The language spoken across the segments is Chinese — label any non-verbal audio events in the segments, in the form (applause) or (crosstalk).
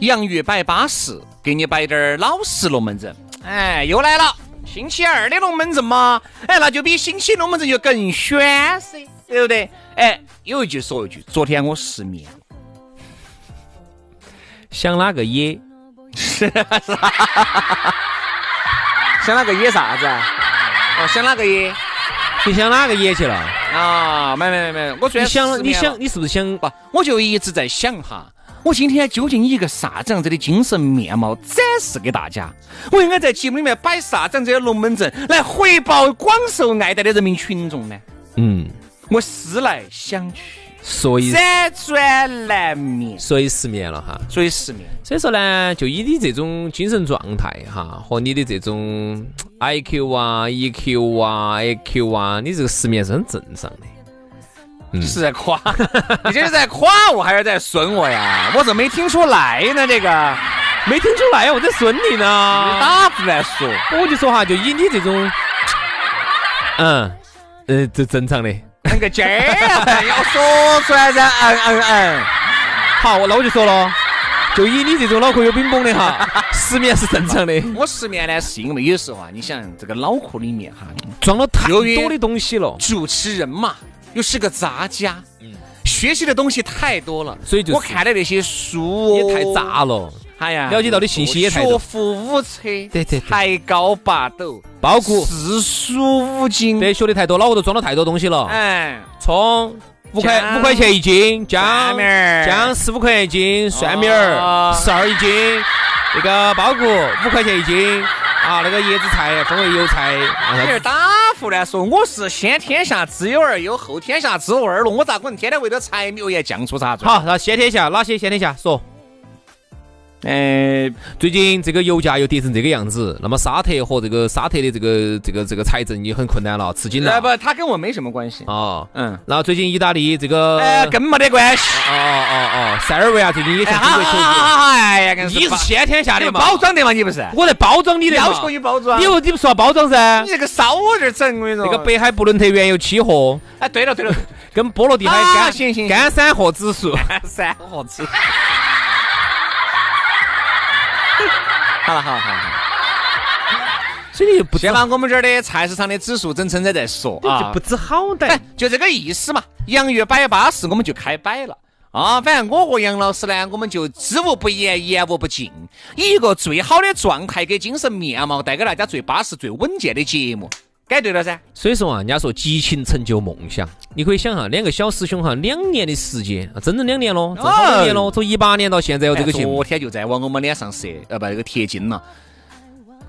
洋芋摆巴适，给你摆点儿老实龙门阵。哎，又来了，星期二的龙门阵嘛，哎，那就比星期龙门阵就更炫噻，对不对？哎，有一句说一句，昨天我失眠，想哪个野？(laughs) 想哪个野啥子？哦，想哪个野？你想哪个野去了？啊，没没没没，我昨天想，你想，你是不是想？不，我就一直在想哈。我今天究竟以一个啥子样子的精神面貌展示给大家？我应该在节目里面摆啥子样子的龙门阵来回报广受爱戴的人民群众呢？嗯，我思来想去，所以辗转难眠，所以失眠了哈，所以失眠。所以说呢，就以你这种精神状态哈，和你的这种 I Q 啊、E Q 啊、A Q 啊，你这个失眠是很正常的。是在夸，(laughs) 你这是在夸我还是在损我呀？我怎么没听出来呢？这个没听出来，我在损你呢。你打不来说，我就说哈，就以你这种，(coughs) 嗯，呃，这正常的。那个劲儿 (laughs) 要说出来噻，嗯嗯嗯。好，那我就说了，就以你这种脑壳有冰崩的哈，(laughs) 失眠是正常的。我失眠呢，是因为有时候啊，你想这个脑壳里面哈装了太多的东西了，主持人嘛。又是个杂家，嗯，学习的东西太多了，所以就我看的那些书也太杂了。哎呀，了解到的信息也太多。学富五车，对对，才高八斗，包括四书五经，对，学的太多，脑壳都装了太多东西了。哎，葱五块五块钱一斤，姜姜十五块钱一斤，蒜米儿十二一斤，那个包谷五块钱一斤。啊，那个叶子菜分为油菜。你是打胡乱说，我是先天下之忧而忧，后天下之乐而乐，我咋可能天天为了柴米油盐酱醋茶？好，那先天下哪些？先天下说。呃，最近这个油价又跌成这个样子，那么沙特和这个沙特的这个这个这个财政也很困难了，吃紧了。不，他跟我没什么关系哦。嗯，然后最近意大利这个，哎，更没得关系。哦哦哦，塞尔维亚最近也向中国求助。哎呀，你是先天下的嘛？包装的嘛，你不是？我在包装你的要求你包装。你又你不说包装噻？你这个少我这儿整，我跟你说。这个北海布伦特原油期货。哎，对了对了，跟波罗的海干干散货指数。干散货指数。好了好了好了，所以不先把我们这儿的菜市场的指数整称在再说啊，就不知好歹，就这个意思嘛。洋芋摆巴适，我们就开摆了啊。反正我和杨老师呢，我们就知无不言，言无不尽，以一个最好的状态跟精神面貌，带给大家最巴适、最稳健的节目。该对了噻，所以说啊，人家说激情成就梦想，你可以想哈，两个小师兄哈，两年的时间，啊整整两年咯，好多年咯，从一八年到现在有这个节目，昨天就在往我们脸上射，呃，不，那个贴金了。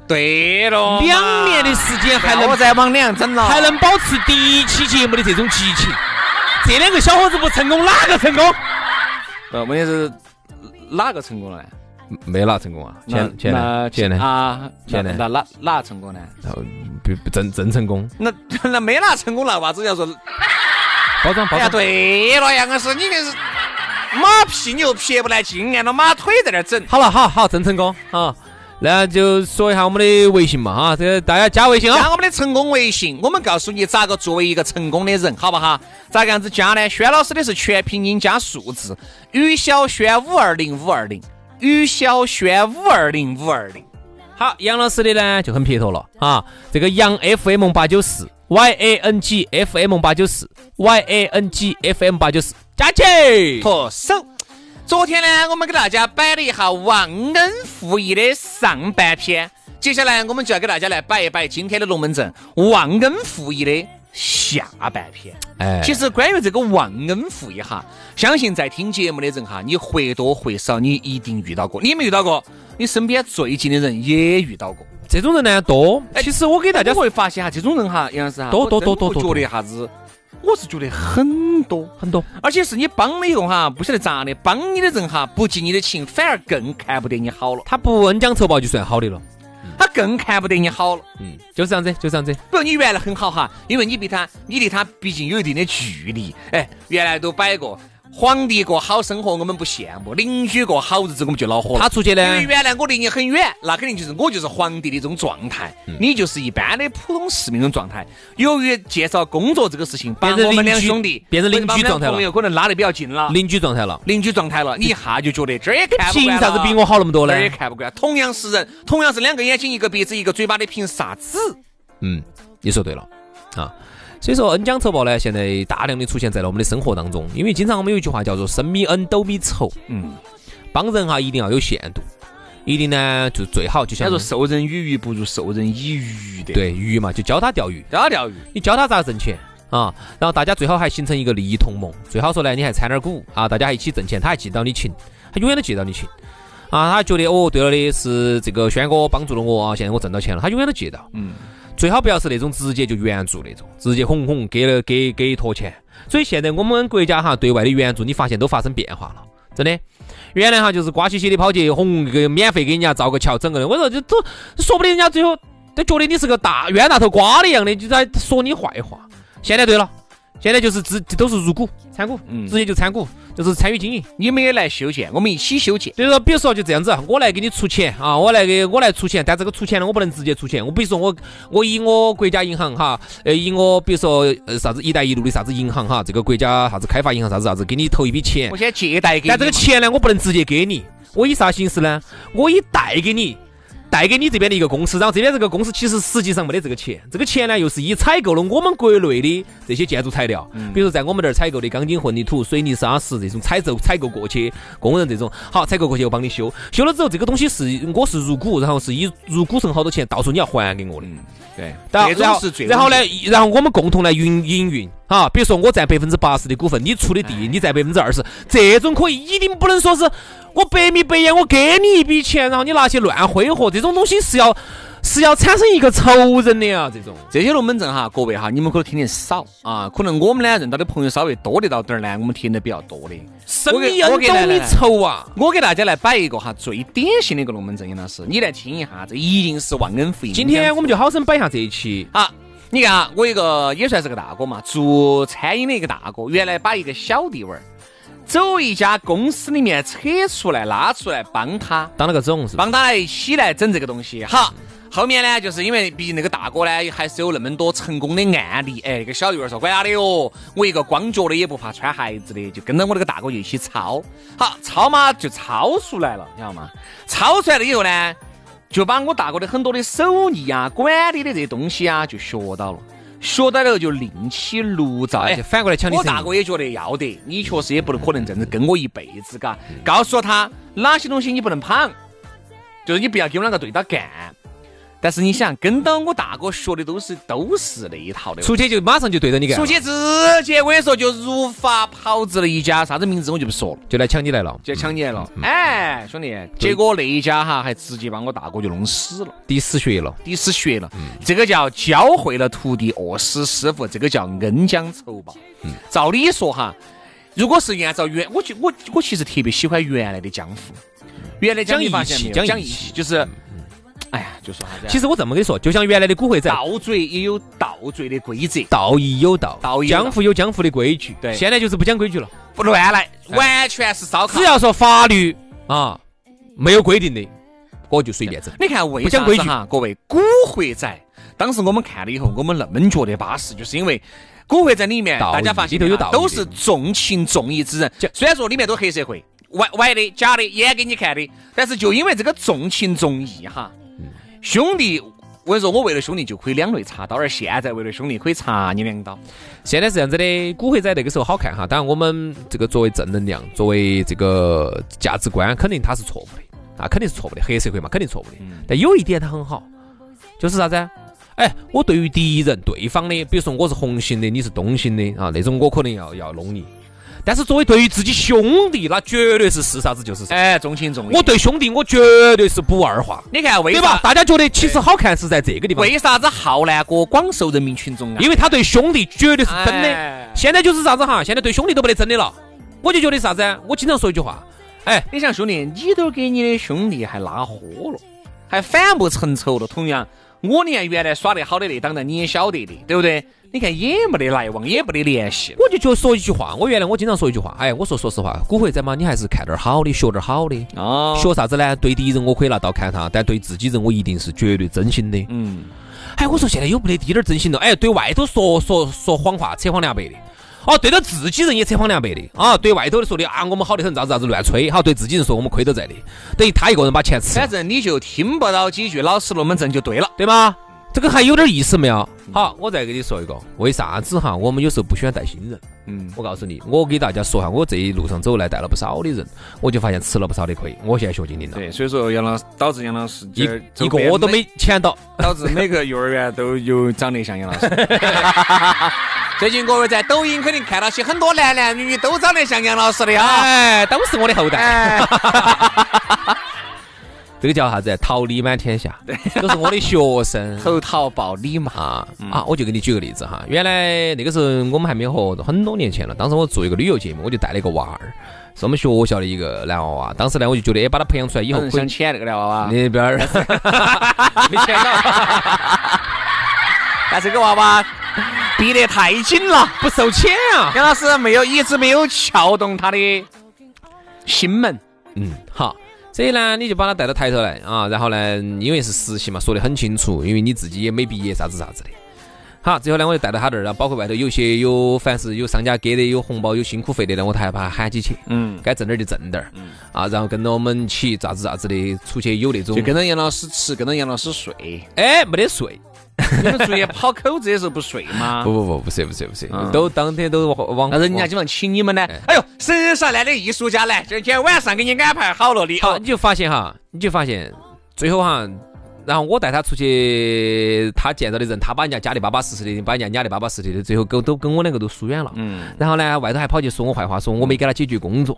对了，两年的时间还能再往脸上整了，还能保持第一期节目的这种激情，这两个小伙子不成功，哪个成功？呃，问题是哪个成功了？没哪成功啊？钱钱呢？钱呢？啊，钱呢？那哪哪成功呢？然后不不真真成功？那 (laughs) 那没哪成功了，娃子要说包装包装。对了，杨老师，你那是马屁牛撇不来劲，按了马腿在那整。好了，好好真成功啊！那就说一下我们的微信嘛哈，这个大家加微信啊，加我们的成功微信。我们告诉你咋个作为一个成功的人，好不好？咋个样子加呢？轩老师的是全拼音加数字，于小轩五二零五二零。于小轩五二零五二零，好，杨老师的呢就很撇脱了啊，这个杨 FM 八九四 y a n g f m 八九四，y a n g f m 八九四，加起。脱手。昨天呢，我们给大家摆了一下忘恩负义的上半篇，接下来我们就要给大家来摆一摆今天的龙门阵忘恩负义的下半篇。哎，其实关于这个忘恩负义哈，相信在听节目的人哈，你或多或少你一定遇到过，你有没遇到过？你身边最近的人也遇到过。这种人呢多，其实我给大家会发现哈，这种人哈，杨老师哈，多多多多多，觉得啥子？我是觉得很多很多，而且是你帮了以后哈，不晓得咋的，帮你的人哈不记你的情，反而更看不得你好了。他不恩将仇报就算好的了，他更看不得你好了。嗯，就是这样子，就这样子。比如你原来很好哈，因为你比他，你离他毕竟有一定的距离，哎，原来都摆过。皇帝过好生活，我们不羡慕；邻居过好日子，我们就恼火。他出去呢？因为原来我离你很远，那肯定就是我就是皇帝的这种状态，你就是一般的普通市民的状态。由于介绍工作这个事情，把我们两兄弟变成邻居状态了，朋友可能拉得比较近了，邻居状态了，邻居状态了，你一下就觉得这儿也看不惯凭啥子比我好那么多呢？这儿也看不惯。同样是人，同样是两个眼睛、一个鼻子、一个嘴巴的，凭啥子？嗯，你说对了啊。所以说恩将仇报呢，现在大量的出现在了我们的生活当中。因为经常我们有一句话叫做“生米恩，斗米仇”。嗯，帮人哈一定要有限度，一定呢就最好就像说授人以鱼不如授人以渔的。对，鱼嘛就教他钓鱼，教他钓鱼，你教他咋挣钱啊？然后大家最好还形成一个利益同盟，最好说呢你还掺点股啊，大家还一起挣钱，他还记到你情，他永远都记到你情啊。他觉得哦，对了的是这个轩哥帮助了我啊，现在我挣到钱了，他永远都记到。嗯。最好不要是那种直接就援助那种，直接哄哄给了给给一坨钱。所以现在我们国家哈对外的援助，你发现都发生变化了，真的。原来哈就是瓜兮兮的跑去哄给免费给人家造个桥整个人，我说这都说不定人家最后都觉得你是个大冤大头瓜的一样的，就在说你坏话。现在对了。现在就是直都是入股参股，直接就参股，就是参与经营。你们也来修建，我们一起修建。所以说，比如说就这样子，我来给你出钱啊，我来给我来出钱，但这个出钱呢，我不能直接出钱。我比如说我我以我国家银行哈，呃，以我比如说呃啥子“一带一路”的啥子银行哈，这个国家啥子开发银行啥子啥子，给你投一笔钱。我先借贷给你。但这个钱呢，我不能直接给你，我以啥形式呢？我以贷给你。贷给你这边的一个公司，然后这边这个公司其实实际上没得这个钱，这个钱呢又是以采购了我们国内的这些建筑材料，比如说在我们这儿采购的钢筋混凝土、水泥砂石这种采购采购过去，工人这种好采购过去我帮你修，修了之后这个东西是我是入股，然后是以入股成好多钱，到时候你要还给我的。对，然后然后呢，然后我们共同来运营运哈，比如说我占百分之八十的股份，你出的地你占百分之二十，这种可以，一定不能说是我百米白眼，我给你一笔钱，然后你拿去乱挥霍，这种东西是要。是要产生一个仇人的啊，这种这些龙门阵哈，各位哈，你们可能听得少啊，可能我们呢认到的朋友稍微多得到点儿呢，我们听得比较多的。生意恩，斗米仇啊！我给大家来摆一个哈最典型的一个龙门阵，杨老师，你来听一下，这一定是忘恩负义。今天我们就好生摆一下这一期。啊，你看啊，我一个也算是个大哥嘛，做餐饮的一个大哥，原来把一个小弟娃儿走一家公司里面扯出来拉出来帮他当了个总，是帮他一起来整这个东西。好。后面呢，就是因为毕竟那个大哥呢，还是有那么多成功的案例。哎，那个小弟儿说：“管他的哟，我一个光脚的也不怕穿鞋子的，就跟着我那个大哥就一起抄。好，抄嘛就抄出来了，你知道吗？抄出来了以后呢，就把我大哥的很多的手艺啊、管理的这些东西啊，就学到了。学到了就另起炉灶，哎，反过来抢你我大哥也觉得要得，你确实也不能可能这样子跟我一辈子，嘎。告诉他哪些东西你不能碰，就是你不要跟我两个对着干。但是你想跟到我大哥学的都是都是那一套的，出去就马上就对着你干，出去直接我跟你说就如法炮制了一家，啥子名字我就不说了，就来抢你来了，就抢你来了。哎，兄弟，结果那一家哈还直接把我大哥就弄死了，滴死血了，滴死血了。这个叫教会了徒弟，饿死师傅，这个叫恩将仇报。照理说哈，如果是按照原，我就我我其实特别喜欢原来的江湖，原来讲义气，讲义气，就是。哎呀，就说啥子？其实我这么跟你说，就像原来的古惑仔，盗贼也有盗贼的规则，道义有道，道义江湖有江湖的规矩。对，现在就是不讲规矩了，不乱来，完全是烧烤。只要说法律啊没有规定的，我就随便整。你看为啥子哈？各位，古惑仔当时我们看了以后，我们那么觉得巴适，就是因为古惑仔里面大家发现都是重情重义之人，虽然说里面都黑社会，歪歪的、假的，演给你看的，但是就因为这个重情重义哈。兄弟我跟你说，我为了兄弟就可以两肋插刀，而现在为了兄弟可以插你两刀。现在是这样子的，古惑仔那个时候好看哈，当然我们这个作为正能量，作为这个价值观，肯定它是错误的，啊，肯定是错误的，黑社会嘛，肯定错误的。但有一点它很好，就是啥子？哎，我对于敌人、对方的，比如说我是红星的，你是东星的啊，那种我可能要要弄你。但是作为对于自己兄弟，那绝对是是啥子就是啥。哎，重情重义。我对兄弟，我绝对是不二话。你看为对吧？大家觉得其实好看是在这个地方。为啥子浩南哥广受人民群众啊？因为他对兄弟绝对是真的。现在就是啥子哈？现在对兄弟都不得真的了。我就觉得啥子？我经常说一句话，哎，你想兄弟，你都给你的兄弟还拉豁了，还反目成仇了。同样，我你看原来耍得好的那档子，你也晓得的，对不对？你看也没得来往，也没得联系。我就就说一句话，我原来我经常说一句话，哎，我说说实话，古惑仔嘛，你还是看点好的，学点好的。哦。学啥子呢？对敌人我可以拿刀砍他，但对自己人我一定是绝对真心的。嗯。哎，我说现在有没得滴点真心了？哎，对外头说说说谎话，扯谎两白的。哦，对着自己人也扯谎两白的。啊，对外头的说的啊，我们好的很，咋子咋子乱吹。好，对自己人说我们亏都在的，等于他一个人把钱吃。反正你就听不到几句老实龙门阵就对了，对吗？这个还有点意思没有？好，我再给你说一个，为啥子哈？我们有时候不喜欢带新人。嗯，我告诉你，我给大家说哈，我这一路上走来带了不少的人，我就发现吃了不少的亏。我现在学精灵了。对，所以说杨老师导致杨老师一一个都没签到，导致每个幼儿园都有长得像杨老师。(laughs) 最近各位在抖音肯定看到些很多男男女女都长得像杨老师的哈，哎，都是我的后代。(laughs) 这个叫啥子？桃李满天下，都是我的学生。(laughs) 投桃报李嘛啊！我就给你举个例子哈。原来那个时候我们还没有合作，很多年前了。当时我做一个旅游节目，我就带了一个娃儿，是我们学校的一个男娃娃。当时呢，我就觉得，哎，把他培养出来以后，可以钱那个男娃娃。那边儿 (laughs) 没钱了。(laughs) 但这个娃娃逼得太紧了，不受钱啊！杨老师没有，一直没有撬动他的心门。嗯，好。所以呢，你就把他带到台头来啊，然后呢，因为是实习嘛，说得很清楚，因为你自己也没毕业，啥子啥子的。好，最后呢，我就带到他这儿，然后包括外头有些有，凡是有商家给的，有红包，有辛苦费的呢，我还把他喊起去。嗯，该挣点就挣点。嗯，啊，然后跟着我们起，咋子咋子的，出去有那种。就跟着杨老师吃，跟着杨老师睡。哎，没得睡。(laughs) 你们注意跑口子的时候不睡吗？不不不，不睡不睡不睡，都当天都往。那人家经常请你们呢。哎呦，神上来的艺术家来，今天晚上给你安排好了的。好，你就发现哈，你就发现最后哈，然后我带他出去，他见到的人，他把人家家里巴巴适适的，把人家家里巴巴适适的，最后跟都跟我两个都疏远了。嗯。然后呢，外头还跑去说我坏话，说我没给他解决工作。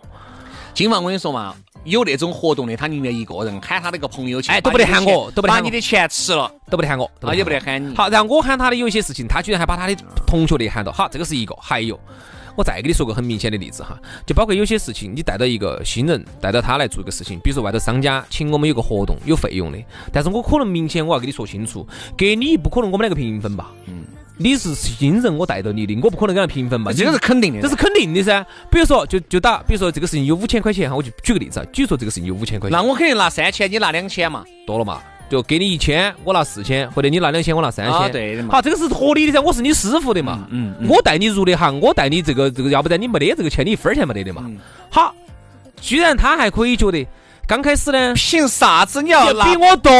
今晚我跟你说嘛，有那种活动的，他宁愿一个人喊他那个朋友去，哎，都不得喊我，都不得把你的钱吃了，都不得喊我，啊，也不得喊你。好，然后我喊他的有一些事情，他居然还把他的同学的喊到。好，这个是一个，还有，我再给你说个很明显的例子哈，就包括有些事情，你带到一个新人，带到他来做一个事情，比如说外头商家请我们有个活动，有费用的，但是我可能明显我要跟你说清楚，给你不可能我们两个平分吧？嗯。你是新人，我带着你的，我不可能给他平分嘛，这个是肯定的，这是肯定的噻。比如说，就就打，比如说这个事情有五千块钱哈，我就举个例子啊，举说这个事情有五千块钱，那我肯定拿三千，你拿两千嘛，多了嘛，就给你一千，我拿四千，或者你拿两千，我拿三千，对的嘛。好，这个是合理的噻，我是你师傅的嘛，嗯，我带你入的行，我带你这个这个，要不然你没得这个钱，你一分钱没得的嘛。好，居然他还可以觉得，刚开始呢，凭啥子你要比我多？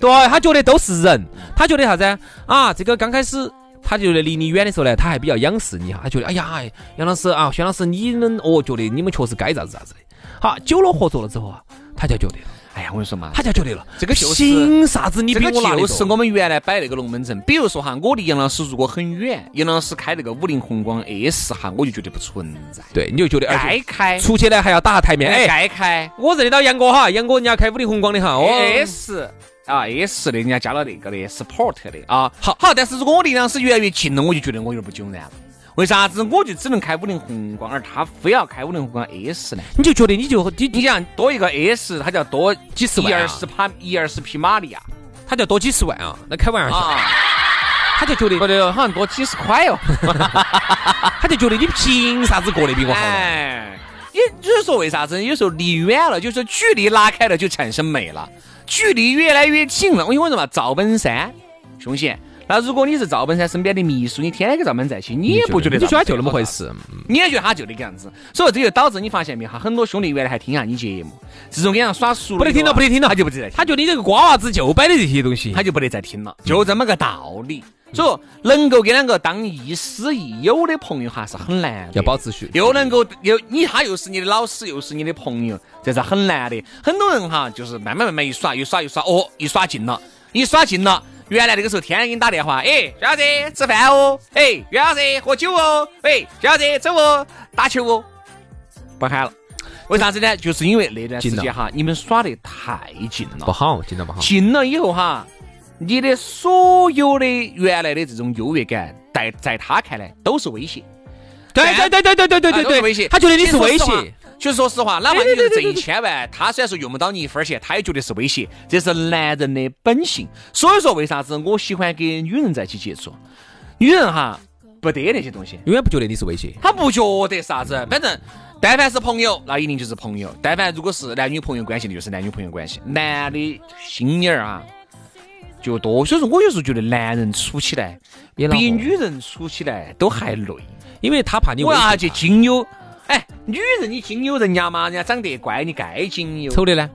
对他觉得都是人，他觉得啥子啊？这个刚开始。他觉得离你远的时候呢，他还比较仰视你哈，他觉得哎呀，杨老师啊，薛老师，你们哦，觉得你们确实该咋子咋子的。好，久了合作了之后啊，他就觉得，哎呀，我跟你说嘛，他就觉得了，这个就是凭啥子你比我拿就是我们原来摆那个龙门阵，比如说哈，我离杨老师如果很远，杨老师开那个五菱宏光 S 哈，我就觉得不存在。对，你就觉得该开，出去呢还要打下台面，哎，该开。我认得到杨哥哈，杨哥人家开五菱宏光的哈，S。啊，S 的，人家加了那个的 support 的啊，好好，但是如果我离杨老师越来越近了，我就觉得我有点不迥然了。为啥子我就只能开五菱宏光，而他非要开五菱宏光 S 呢？你就觉得你就你你想多一个 S，它就要多几十万，一二十匹一二十匹马力啊，他就要多几十万啊，那开玩笑，他就觉得不对，好像多几十块哦，(laughs) 他就觉得你凭啥子过得比我好？哎，也就是说为啥子有时候离远了，就是距离拉开了就产生美了。距离越来越近了，我因为什么，赵本山凶险，那如果你是赵本山身边的秘书，你天天跟赵本山在一起，你也不觉得你觉得就那么回事，你也觉得他就那个样子。所以这就导致你发现没哈，很多兄弟原来还听下你节目，自从跟人耍熟了，不得听了，不得听了，他就不得再听，他觉得你这个瓜娃子就摆的这些东西，他就不得再听了，就这么个道理。所以说，能够跟两个当亦师亦友的朋友哈是很难，要保持续，又能够又你他又是你的老师，又是你的朋友，这是很难的。很多人哈，就是慢慢慢慢一耍，一耍一耍，哦，一耍近了，一耍近了。原来那个时候天天给你打电话，哎，小子吃饭哦，哎，袁老师喝酒哦，哎，小子走哦，打球哦，不喊了。为啥子呢？就是因为那段时间哈，你们耍得太近了，不好，近了不好。近了以后哈。你的所有的原来的这种优越感，在在他看来都是威胁。对对对对对对对对对，威胁。他觉得你是威胁。其实说实话，哪怕你是挣一千万，他虽然说用不到你一分钱，他也觉得是威胁。这是男人的本性。所以说，为啥子我喜欢跟女人在一起接触？女人哈不得那些东西，永远不觉得你是威胁。他不觉得啥子，反正但凡是朋友，那一定就是朋友；但凡如果是男女朋友关系，就是男女朋友关系。男的心眼儿啊。就多，所以说我有时候觉得男人处起来比女人处起来都还累，因为他怕你。我要去经由，哎，女人你经由人家嘛，人家长得乖，你该经由。丑的呢？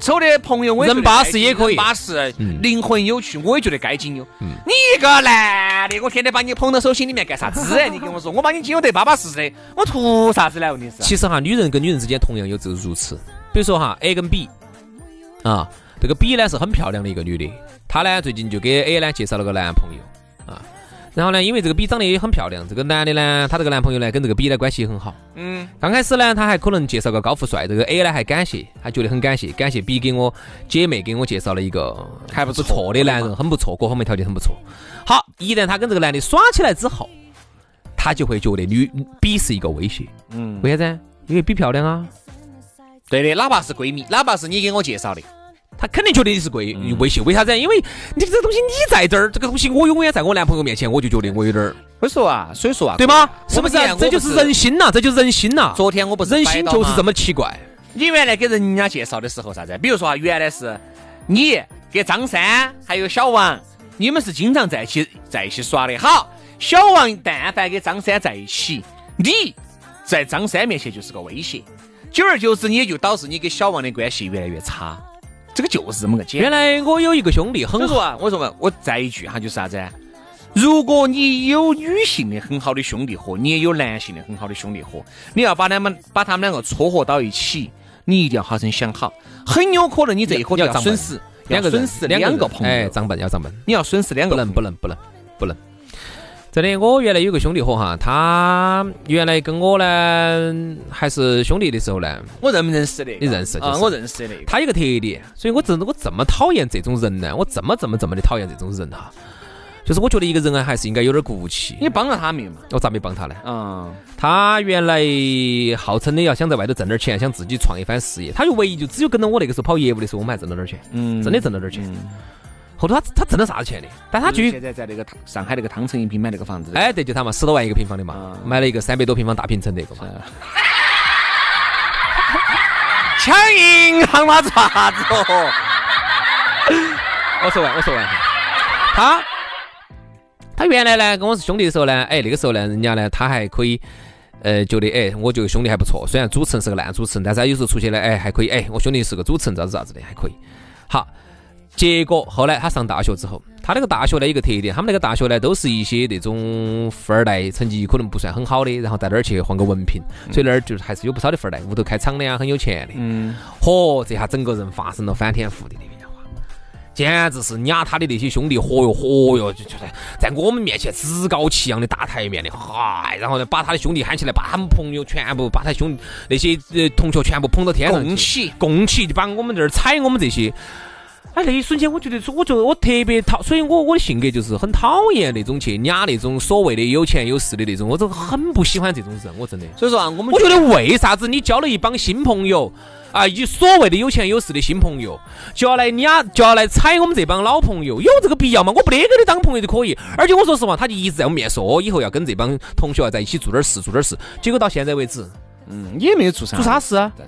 丑的朋友，我人巴适也可以，巴适，灵魂有趣，我也觉得该经由。你一个男的，我天天把你捧到手心里面干啥子？你跟我说，我把你经由得巴巴适适的，我图啥子呢？问题是。其实哈，女人跟女人之间同样有这如此，比如说哈，A 跟 B 啊。这个 B 呢是很漂亮的一个女的，她呢最近就给 A 呢介绍了个男朋友啊，然后呢，因为这个 B 长得也很漂亮，这个男的呢，他这个男朋友呢跟这个 B 呢关系也很好。嗯。刚开始呢，他还可能介绍个高富帅，这个 A 呢还感谢，还觉得很感谢，感谢 B 给我姐妹给我介绍了一个还不错的男人，很不错，各方面条件很不错。好，一旦他跟这个男的耍起来之后，他就会觉得女 B 是一个威胁。嗯。为啥子？因为 B 漂亮啊。对的，哪怕是闺蜜，哪怕是你给我介绍的。他肯定觉得你是贵威胁，为啥子？因为你这个东西你在这儿，这个东西我永远在我男朋友面前，我就觉得我有点儿。所以说啊，所以说啊，对吗？是不是？这就是人心呐，这就是人心呐。昨天我不是人心就是这么奇怪。你原来给人家介绍的时候啥子？比如说啊，原来是你给张三还有小王，你们是经常在一起在一起耍的。好，小王但凡跟张三在一起，你在张三面前就是个威胁，久而久之，你也就导致你跟小王的关系越来越差。这个就是这么个简。原来我有一个兄弟很好啊，我说嘛，我再一句哈，就是啥子？如果你有女性的很好的兄弟伙，你也有男性的很好的兄弟伙，你要把他们把他们两个撮合到一起，你一定要好生想好，很有可能你这一伙要损失两个损失两个朋友，哎，长本要长本，你要损失两个，不能不能不能不能。真的，我原来有个兄弟伙哈，他原来跟我呢还是兄弟的时候呢，我认不认识的？你认识？啊，我认识的。他有个特点，所以我真的我这么讨厌这种人呢，我这么这么这么的讨厌这种人哈，就是我觉得一个人啊还是应该有点骨气。你帮了他没有嘛？我咋没帮他呢？嗯，他原来号称的要想在外头挣点钱，想自己创一番事业，他就唯一就只有跟到我那个时候跑业务的时候，我们还挣了点钱，嗯，真的挣了点钱。后头他他挣了啥子钱的？但他就现在在那个上海那个汤臣一品买那个房子。哎，对，就他嘛，十多万一个平方的嘛，买了一个三百多平方大平层那个嘛。抢银行嘛，做啥子哦？我说完，我说完。他他原来呢跟我是兄弟的时候呢，哎，那个时候呢，人家呢他还可以，呃，觉得哎，我觉得兄弟还不错。虽然主持人是个烂主持人，但是他有时候出去呢，哎，还可以。哎，我兄弟是个主持人，咋子咋子的，还可以。好。结果后来他上大学之后，他那个大学呢有个特点，他们那个大学呢都是一些那种富二代，成绩可能不算很好的，然后在那儿去混个文凭，所以那儿就是还是有不少的富二代，屋头开厂的呀，很有钱的。嗯。嚯，这下整个人发生了翻天覆地的变化，简直是撵他的那些兄弟，嚯哟嚯哟，就就在在我们面前趾高气扬的大台面的，嗨，然后呢把他的兄弟喊起来，把他们朋友全部把他兄那些呃同学全部捧到天上共起，共起就把我们这儿踩我们这些。哎，那一瞬间，我觉得，我觉得我特别讨，所以我我的性格就是很讨厌那种去撵那种所谓的有钱有势的那种，我就很不喜欢这种人，我真的。所以说啊，我们我觉得为啥子你交了一帮新朋友啊，以所谓的有钱有势的新朋友，就要来撵，就要来踩我们这帮老朋友，有这个必要吗？我不得跟你当朋友就可以。而且我说实话，他就一直在我面说，以后要跟这帮同学要在一起做点事，做点事。结果到现在为止，嗯，也没有做啥做啥事啊对？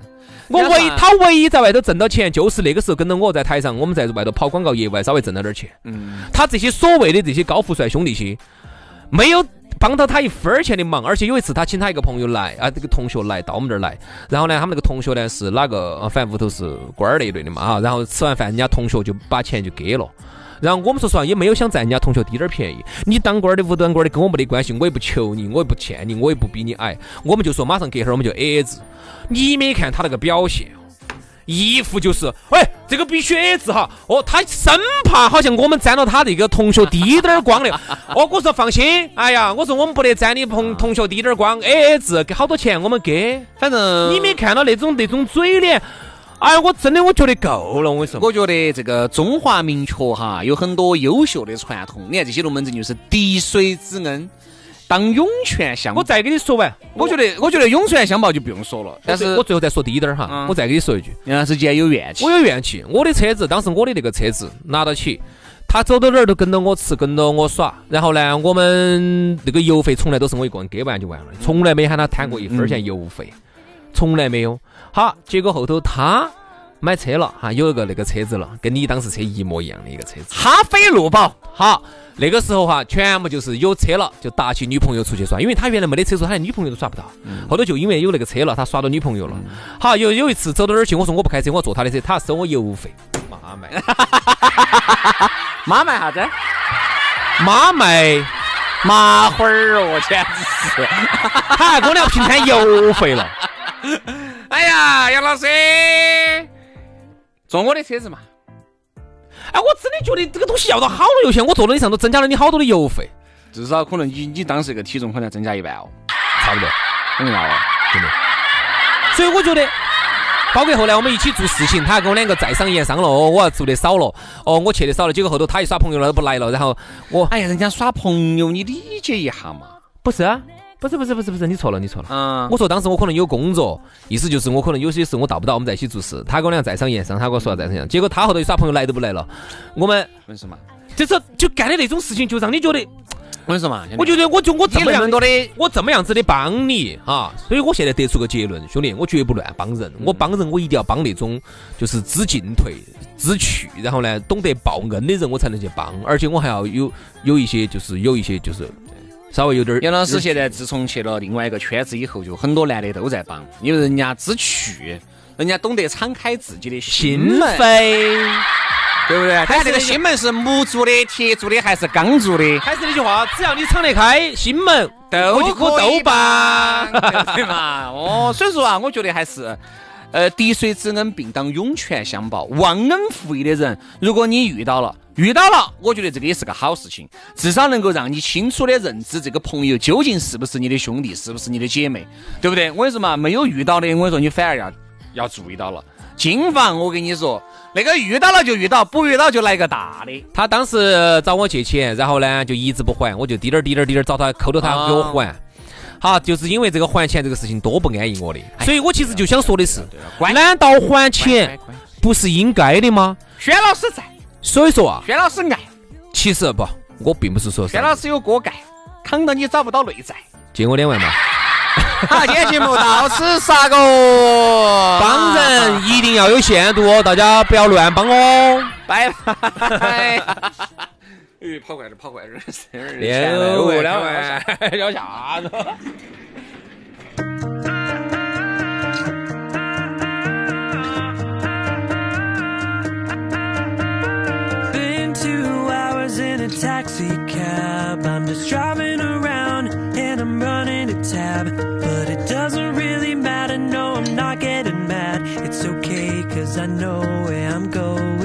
我唯比方说他唯一在外头挣到钱，就是那个时候跟着我在台上，我们在外头跑广告业务，还稍微挣了点钱。嗯，他这些所谓的这些高富帅兄弟些，没有帮到他一分儿钱的忙。而且有一次他请他一个朋友来啊，这个同学来到我们这儿来，然后呢，他们那个同学呢是哪个？呃反正屋头是官儿那一类的嘛啊。然后吃完饭，人家同学就把钱就给了。然后我们说实话也没有想占人家同学滴点儿便宜。你当官儿的、无当官儿的跟我没得关系，我也不求你，我也不欠你，我也不比你矮。我们就说马上隔会儿我们就 A A 制。你没看他那个表现，一副就是，哎，这个必须 AA 制哈。哦，他生怕好像我们沾了他这个同学滴点儿光的。哦，我说放心，哎呀，我说我们不得沾你同同学滴点儿光，A A 制，给好多钱我们给。反正你没看到那种那种嘴脸，哎，我真的我觉得够了，我跟你说。我觉得这个中华民族哈有很多优秀的传统，你看这些龙门阵就是滴水之恩，当涌泉相报。我再给你说完，我觉得，我觉得涌泉相报就不用说了，但是我最后再说低点儿哈，嗯我再给你说一句，杨老师既然有怨气，我有怨气，我的车子当时我的那个车子拿到起，他走到哪儿都跟着我吃，跟着我耍。然后呢，我们那个油费从来都是我一个人给完就完了，从来没喊他摊过一分儿钱油费，从来没有。好，结果后头他买车了哈，有一个那个车子了，跟你当时车一模一样的一个车子。哈飞路宝，好，那个时候哈，全部就是有车了就搭起女朋友出去耍，因为他原来没得车，说他连女朋友都耍不到。后头就因为有那个车了，他耍到女朋友了。好，有有一次走到哪儿去，我说我不开车，我坐他的车，他要收我油费。妈卖，妈卖啥子？妈卖，麻花儿哦，简直是！他还跟我俩平摊油费了。(laughs) 哎呀，杨老师，坐我的车子嘛，哎，我真的觉得这个东西要到好多油钱，我坐到你上头增加了你好多的油费，至少可能你你当时这个体重可能要增加一半哦，差不多。肯定要哦。真的。所以我觉得，包括后来我们一起做事情，他还跟我两个在商言商了，哦，我要做的少了，哦，我去的少了，结果后头他一耍朋友了不来了，然后我哎呀，人家耍朋友，你理解一下嘛。不是啊，不是不是不是不是，你错了你错了。嗯，我说当时我可能有工作，意思就是我可能有些事我到不到，我们在一起做事。他跟我俩在商言商，他跟我说要在商言商，结果他后头一耍朋友来都不来了，我们我跟你说嘛，就是就干的那种事情，就让你觉得，我跟你说嘛，我觉得我就我这么样多的，我这么样子的帮你啊，所以我现在得出个结论，兄弟，我绝不乱帮人。我帮人，我一定要帮那种就是知进退、知去，然后呢懂得报恩的人，我才能去帮。而且我还要有有一些，就是有一些就是稍微有点儿杨老师现在自从去了另外一个圈子以后，就很多男的都在帮，因为人家知趣，人家懂得敞开自己的心心门，扉。对不对？还是这个心门是木做的、铁做的还是钢做的，还是那句话，只要你敞得开心门，都我就我都帮。对嘛？哦，所以说啊，我觉得还是。呃，滴水之恩并当涌泉相报，忘恩负义的人，如果你遇到了，遇到了，我觉得这个也是个好事情，至少能够让你清楚的认知这个朋友究竟是不是你的兄弟，是不是你的姐妹，对不对？我跟你说嘛，没有遇到的，我跟你说，你反而要要注意到了。谨防我跟你说，那个遇到了就遇到，不遇到就来个大的。他当时找我借钱，然后呢就一直不还，我就滴点儿滴点儿滴点儿找他抠着他给我还。好，就是因为这个还钱这个事情多不安逸我的，所以我其实就想说的是，难道还钱不是应该的吗？轩老师在，所以说啊，轩老师爱，其实不，我并不是说轩老师有锅盖，扛到你找不到内在。借我两万嘛，(laughs) 好，今天节目到此杀个帮人一定要有限度哦，大家不要乱帮哦。拜拜。(laughs) 哎，跑快点，跑快点！(laughs) 六两万，要啥子？Hours in a taxi cab. I'm just driving around and I'm running a tab. But it doesn't really matter, no, I'm not getting mad. It's okay, cause I know where I'm going.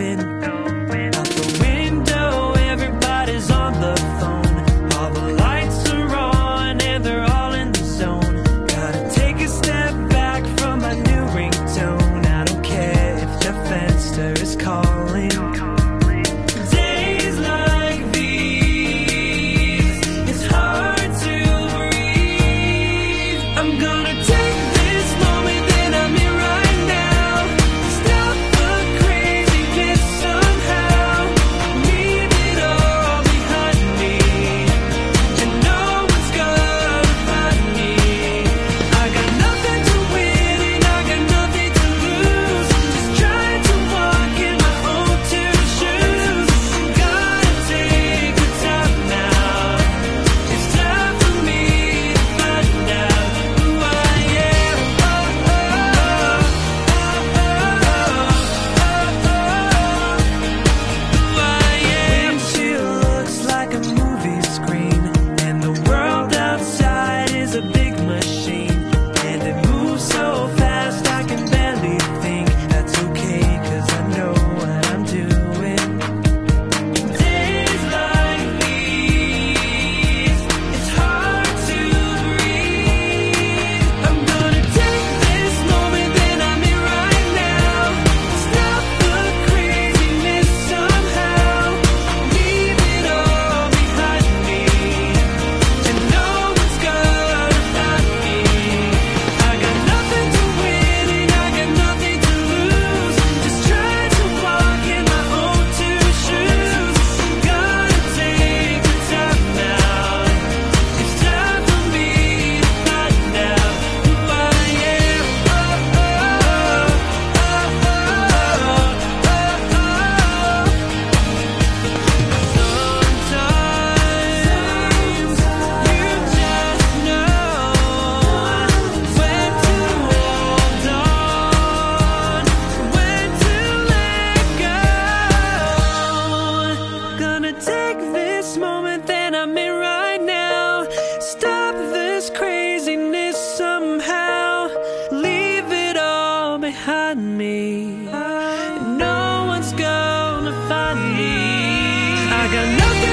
money. I got nothing.